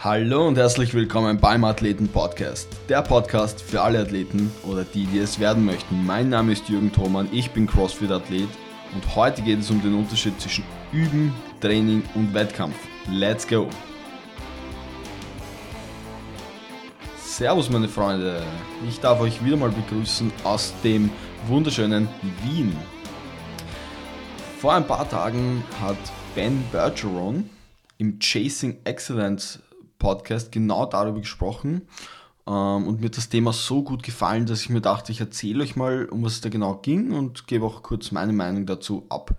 Hallo und herzlich willkommen beim Athleten Podcast. Der Podcast für alle Athleten oder die, die es werden möchten. Mein Name ist Jürgen Thomann, ich bin CrossFit-Athlet und heute geht es um den Unterschied zwischen Üben, Training und Wettkampf. Let's go! Servus meine Freunde, ich darf euch wieder mal begrüßen aus dem wunderschönen Wien. Vor ein paar Tagen hat Ben Bergeron im Chasing Excellence Podcast genau darüber gesprochen ähm, und mir das Thema so gut gefallen, dass ich mir dachte, ich erzähle euch mal, um was es da genau ging und gebe auch kurz meine Meinung dazu ab.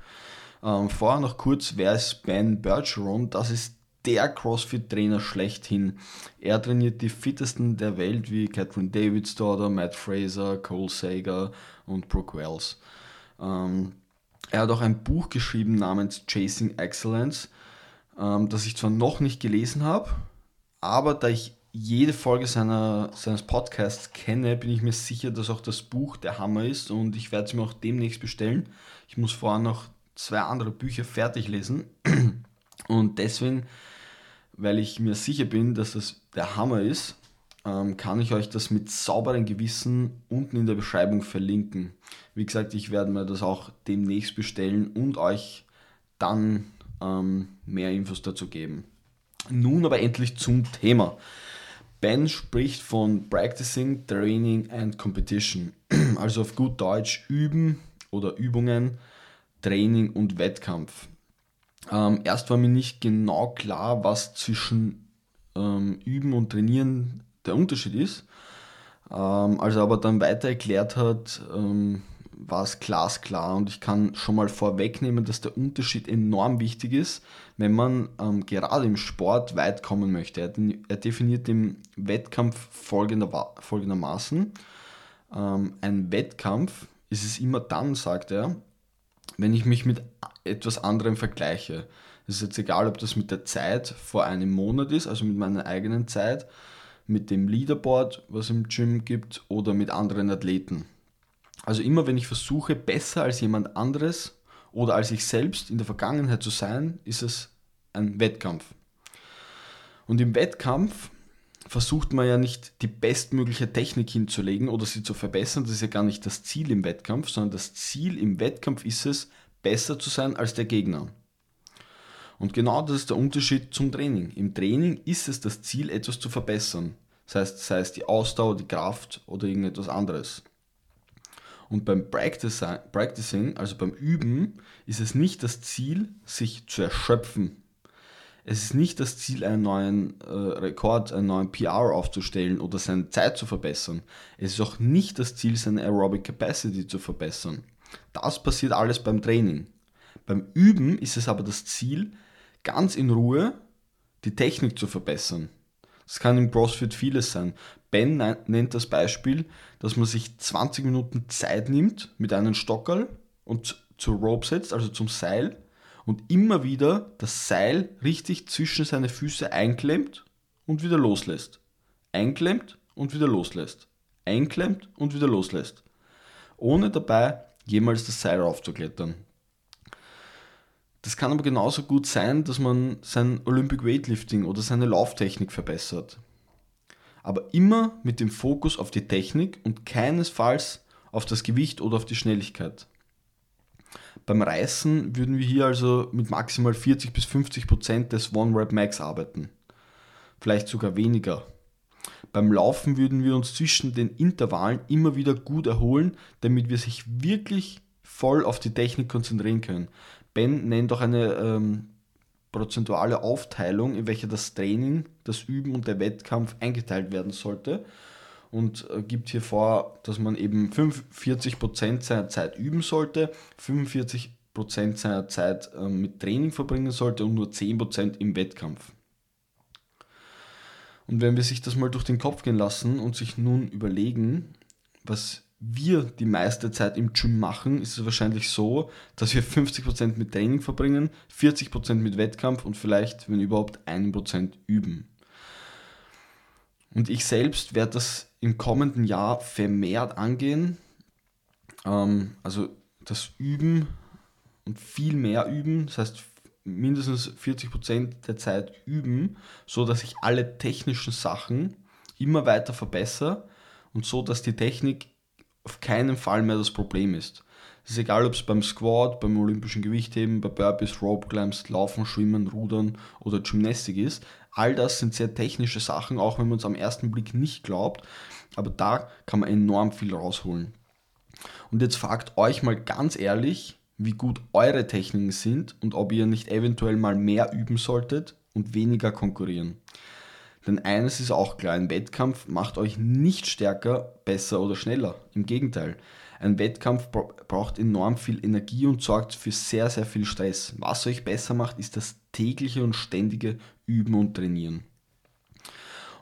Ähm, vorher noch kurz, wer ist Ben Bergeron? Das ist der CrossFit-Trainer schlechthin. Er trainiert die fittesten der Welt wie Catherine Davids Daughter, Matt Fraser, Cole Sager und Brooke Wells. Ähm, er hat auch ein Buch geschrieben namens Chasing Excellence, ähm, das ich zwar noch nicht gelesen habe, aber da ich jede Folge seiner, seines Podcasts kenne, bin ich mir sicher, dass auch das Buch der Hammer ist und ich werde es mir auch demnächst bestellen. Ich muss vorher noch zwei andere Bücher fertig lesen und deswegen, weil ich mir sicher bin, dass das der Hammer ist, ähm, kann ich euch das mit sauberem Gewissen unten in der Beschreibung verlinken. Wie gesagt, ich werde mir das auch demnächst bestellen und euch dann ähm, mehr Infos dazu geben. Nun aber endlich zum Thema. Ben spricht von Practicing, Training and Competition. Also auf gut Deutsch üben oder Übungen, Training und Wettkampf. Ähm, erst war mir nicht genau klar, was zwischen ähm, Üben und Trainieren der Unterschied ist. Ähm, als er aber dann weiter erklärt hat, ähm, war es glasklar und ich kann schon mal vorwegnehmen, dass der Unterschied enorm wichtig ist, wenn man ähm, gerade im Sport weit kommen möchte. Er, er definiert den Wettkampf folgender, folgendermaßen. Ähm, ein Wettkampf ist es immer dann, sagt er, wenn ich mich mit etwas anderem vergleiche. Es ist jetzt egal, ob das mit der Zeit vor einem Monat ist, also mit meiner eigenen Zeit, mit dem Leaderboard, was es im Gym gibt, oder mit anderen Athleten. Also immer wenn ich versuche, besser als jemand anderes oder als ich selbst in der Vergangenheit zu sein, ist es ein Wettkampf. Und im Wettkampf versucht man ja nicht die bestmögliche Technik hinzulegen oder sie zu verbessern. Das ist ja gar nicht das Ziel im Wettkampf, sondern das Ziel im Wettkampf ist es, besser zu sein als der Gegner. Und genau das ist der Unterschied zum Training. Im Training ist es das Ziel, etwas zu verbessern. Das heißt, sei es die Ausdauer, die Kraft oder irgendetwas anderes. Und beim Practicing, also beim Üben, ist es nicht das Ziel, sich zu erschöpfen. Es ist nicht das Ziel, einen neuen äh, Rekord, einen neuen PR aufzustellen oder seine Zeit zu verbessern. Es ist auch nicht das Ziel, seine Aerobic Capacity zu verbessern. Das passiert alles beim Training. Beim Üben ist es aber das Ziel, ganz in Ruhe die Technik zu verbessern. Das kann im CrossFit vieles sein. Ben nennt das Beispiel, dass man sich 20 Minuten Zeit nimmt mit einem Stockerl und zur Rope setzt, also zum Seil, und immer wieder das Seil richtig zwischen seine Füße einklemmt und wieder loslässt. Einklemmt und wieder loslässt. Einklemmt und wieder loslässt. Ohne dabei jemals das Seil raufzuklettern. Das kann aber genauso gut sein, dass man sein Olympic Weightlifting oder seine Lauftechnik verbessert aber immer mit dem Fokus auf die Technik und keinesfalls auf das Gewicht oder auf die Schnelligkeit. Beim Reißen würden wir hier also mit maximal 40 bis 50 Prozent des One Rep Max arbeiten. Vielleicht sogar weniger. Beim Laufen würden wir uns zwischen den Intervallen immer wieder gut erholen, damit wir sich wirklich voll auf die Technik konzentrieren können. Ben nennt auch eine ähm, prozentuale Aufteilung, in welcher das Training, das Üben und der Wettkampf eingeteilt werden sollte und äh, gibt hier vor, dass man eben 45% seiner Zeit üben sollte, 45% seiner Zeit äh, mit Training verbringen sollte und nur 10% im Wettkampf. Und wenn wir sich das mal durch den Kopf gehen lassen und sich nun überlegen, was wir die meiste Zeit im Gym machen, ist es wahrscheinlich so, dass wir 50% mit Training verbringen, 40% mit Wettkampf und vielleicht, wenn überhaupt, 1% üben. Und ich selbst werde das im kommenden Jahr vermehrt angehen. Ähm, also das Üben und viel mehr üben, das heißt mindestens 40% der Zeit üben, so dass ich alle technischen Sachen immer weiter verbessere und so, dass die Technik auf keinen Fall mehr das Problem ist. Es ist egal, ob es beim Squat, beim olympischen Gewichtheben, bei Burpees, Rope Climbs, Laufen, Schwimmen, Rudern oder Gymnastik ist. All das sind sehr technische Sachen, auch wenn man es am ersten Blick nicht glaubt. Aber da kann man enorm viel rausholen. Und jetzt fragt euch mal ganz ehrlich, wie gut eure Techniken sind und ob ihr nicht eventuell mal mehr üben solltet und weniger konkurrieren. Denn eines ist auch klar, ein Wettkampf macht euch nicht stärker, besser oder schneller. Im Gegenteil, ein Wettkampf braucht enorm viel Energie und sorgt für sehr, sehr viel Stress. Was euch besser macht, ist das tägliche und ständige Üben und Trainieren.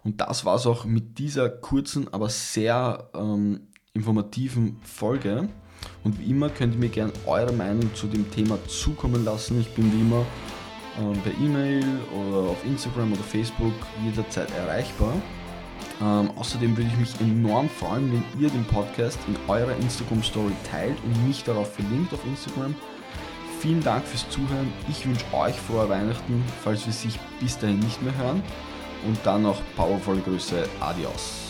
Und das war es auch mit dieser kurzen, aber sehr ähm, informativen Folge. Und wie immer könnt ihr mir gerne eure Meinung zu dem Thema zukommen lassen. Ich bin wie immer ähm, per E-Mail oder auf Instagram oder Facebook jederzeit erreichbar. Ähm, außerdem würde ich mich enorm freuen, wenn ihr den Podcast in eurer Instagram Story teilt und mich darauf verlinkt auf Instagram. Vielen Dank fürs Zuhören. Ich wünsche euch frohe Weihnachten, falls wir sich bis dahin nicht mehr hören. Und dann noch powervolle Grüße. Adios.